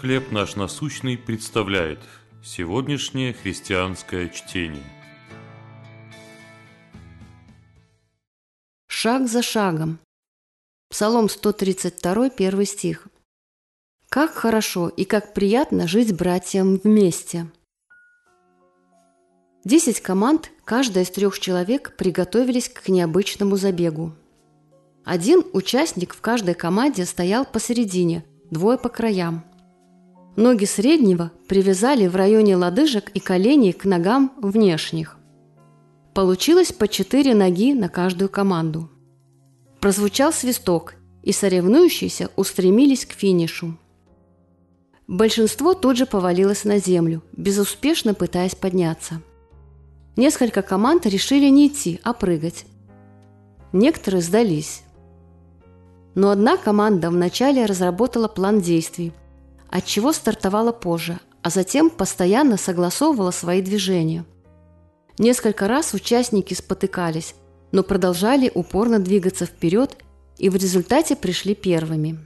«Хлеб наш насущный» представляет сегодняшнее христианское чтение. Шаг за шагом. Псалом 132, первый стих. Как хорошо и как приятно жить братьям вместе. Десять команд, каждая из трех человек, приготовились к необычному забегу. Один участник в каждой команде стоял посередине, двое по краям. Ноги среднего привязали в районе лодыжек и коленей к ногам внешних. Получилось по четыре ноги на каждую команду. Прозвучал свисток, и соревнующиеся устремились к финишу. Большинство тут же повалилось на землю, безуспешно пытаясь подняться. Несколько команд решили не идти, а прыгать. Некоторые сдались. Но одна команда вначале разработала план действий, от чего стартовала позже, а затем постоянно согласовывала свои движения. Несколько раз участники спотыкались, но продолжали упорно двигаться вперед и в результате пришли первыми.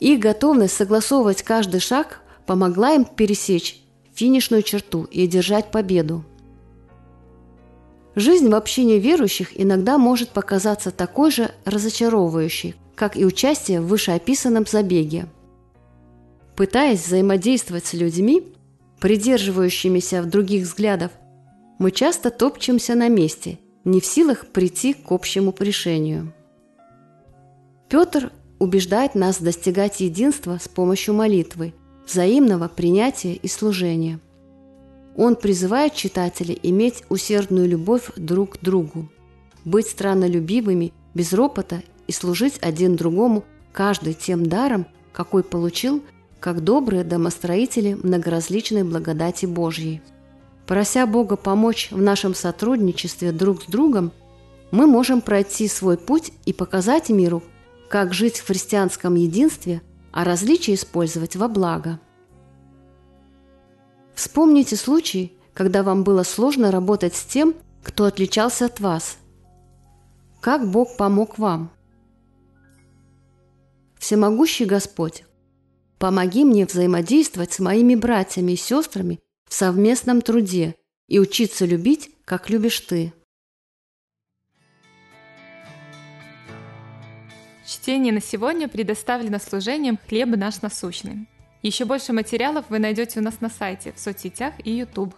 Их готовность согласовывать каждый шаг помогла им пересечь финишную черту и одержать победу. Жизнь в общине верующих иногда может показаться такой же разочаровывающей, как и участие в вышеописанном забеге. Пытаясь взаимодействовать с людьми, придерживающимися других взглядов, мы часто топчемся на месте, не в силах прийти к общему решению. Петр убеждает нас достигать единства с помощью молитвы, взаимного принятия и служения. Он призывает читателей иметь усердную любовь друг к другу, быть страннолюбивыми, без ропота и служить один другому каждый тем даром, какой получил, как добрые домостроители многоразличной благодати Божьей. Прося Бога помочь в нашем сотрудничестве друг с другом, мы можем пройти свой путь и показать миру, как жить в христианском единстве, а различия использовать во благо. Вспомните случай, когда вам было сложно работать с тем, кто отличался от вас. Как Бог помог вам? Всемогущий Господь, помоги мне взаимодействовать с моими братьями и сестрами в совместном труде и учиться любить, как любишь ты. Чтение на сегодня предоставлено служением «Хлеб наш насущный». Еще больше материалов вы найдете у нас на сайте, в соцсетях и YouTube.